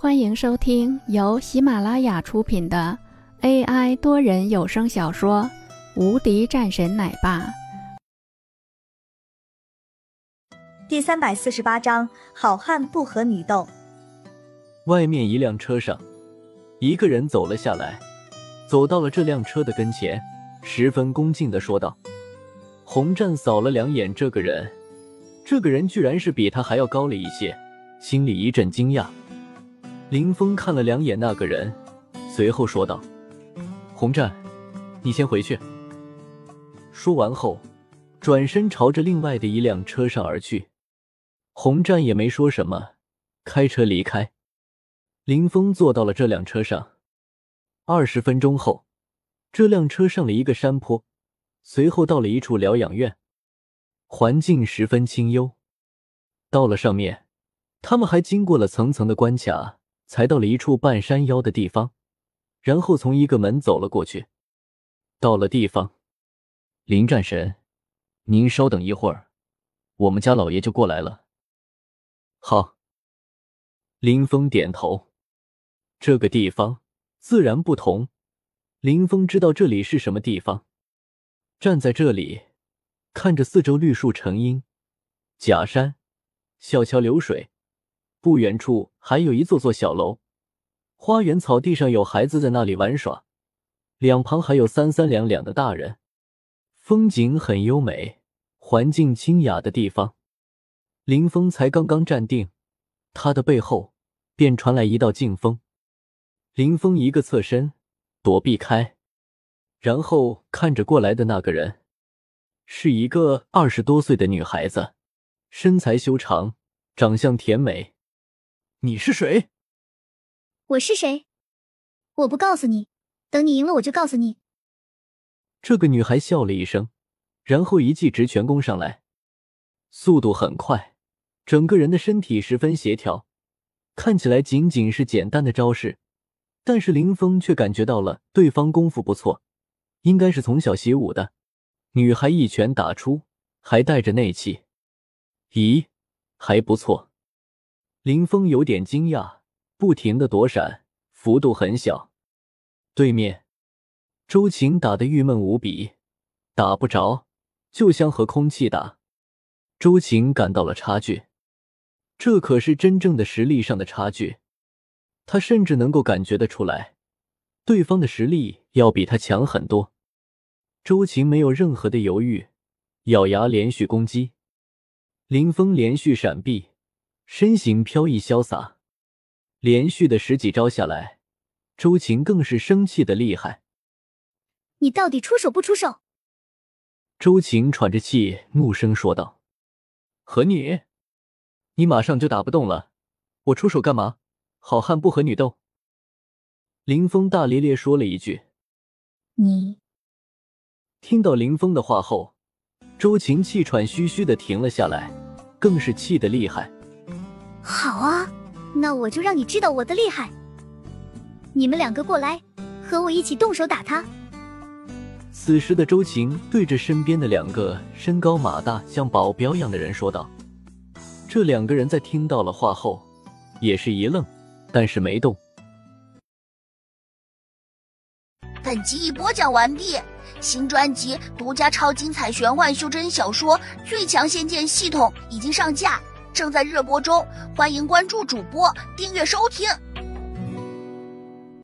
欢迎收听由喜马拉雅出品的 AI 多人有声小说《无敌战神奶爸》第三百四十八章：好汉不和女斗。外面一辆车上，一个人走了下来，走到了这辆车的跟前，十分恭敬的说道：“洪战扫了两眼这个人，这个人居然是比他还要高了一些，心里一阵惊讶。”林峰看了两眼那个人，随后说道：“洪战，你先回去。”说完后，转身朝着另外的一辆车上而去。洪战也没说什么，开车离开。林峰坐到了这辆车上。二十分钟后，这辆车上了一个山坡，随后到了一处疗养院，环境十分清幽。到了上面，他们还经过了层层的关卡。才到了一处半山腰的地方，然后从一个门走了过去。到了地方，林战神，您稍等一会儿，我们家老爷就过来了。好。林峰点头。这个地方自然不同。林峰知道这里是什么地方。站在这里，看着四周绿树成荫，假山，小桥流水。不远处还有一座座小楼，花园草地上有孩子在那里玩耍，两旁还有三三两两的大人，风景很优美，环境清雅的地方。林峰才刚刚站定，他的背后便传来一道劲风，林峰一个侧身躲避开，然后看着过来的那个人，是一个二十多岁的女孩子，身材修长，长相甜美。你是谁？我是谁？我不告诉你，等你赢了我就告诉你。这个女孩笑了一声，然后一记直拳攻上来，速度很快，整个人的身体十分协调，看起来仅仅是简单的招式，但是林峰却感觉到了对方功夫不错，应该是从小习武的。女孩一拳打出，还带着内气，咦，还不错。林峰有点惊讶，不停的躲闪，幅度很小。对面，周晴打得郁闷无比，打不着，就像和空气打。周晴感到了差距，这可是真正的实力上的差距。他甚至能够感觉得出来，对方的实力要比他强很多。周晴没有任何的犹豫，咬牙连续攻击。林峰连续闪避。身形飘逸潇洒，连续的十几招下来，周晴更是生气的厉害。你到底出手不出手？周晴喘着气，怒声说道：“和你，你马上就打不动了，我出手干嘛？好汉不和女斗。”林峰大咧咧说了一句：“你。”听到林峰的话后，周晴气喘吁吁的停了下来，更是气得厉害。好啊，那我就让你知道我的厉害。你们两个过来，和我一起动手打他。此时的周晴对着身边的两个身高马大、像保镖一样的人说道。这两个人在听到了话后，也是一愣，但是没动。本集已播讲完毕，新专辑独家超精彩玄幻修真小说《最强仙剑系统》已经上架。正在热播中，欢迎关注主播，订阅收听。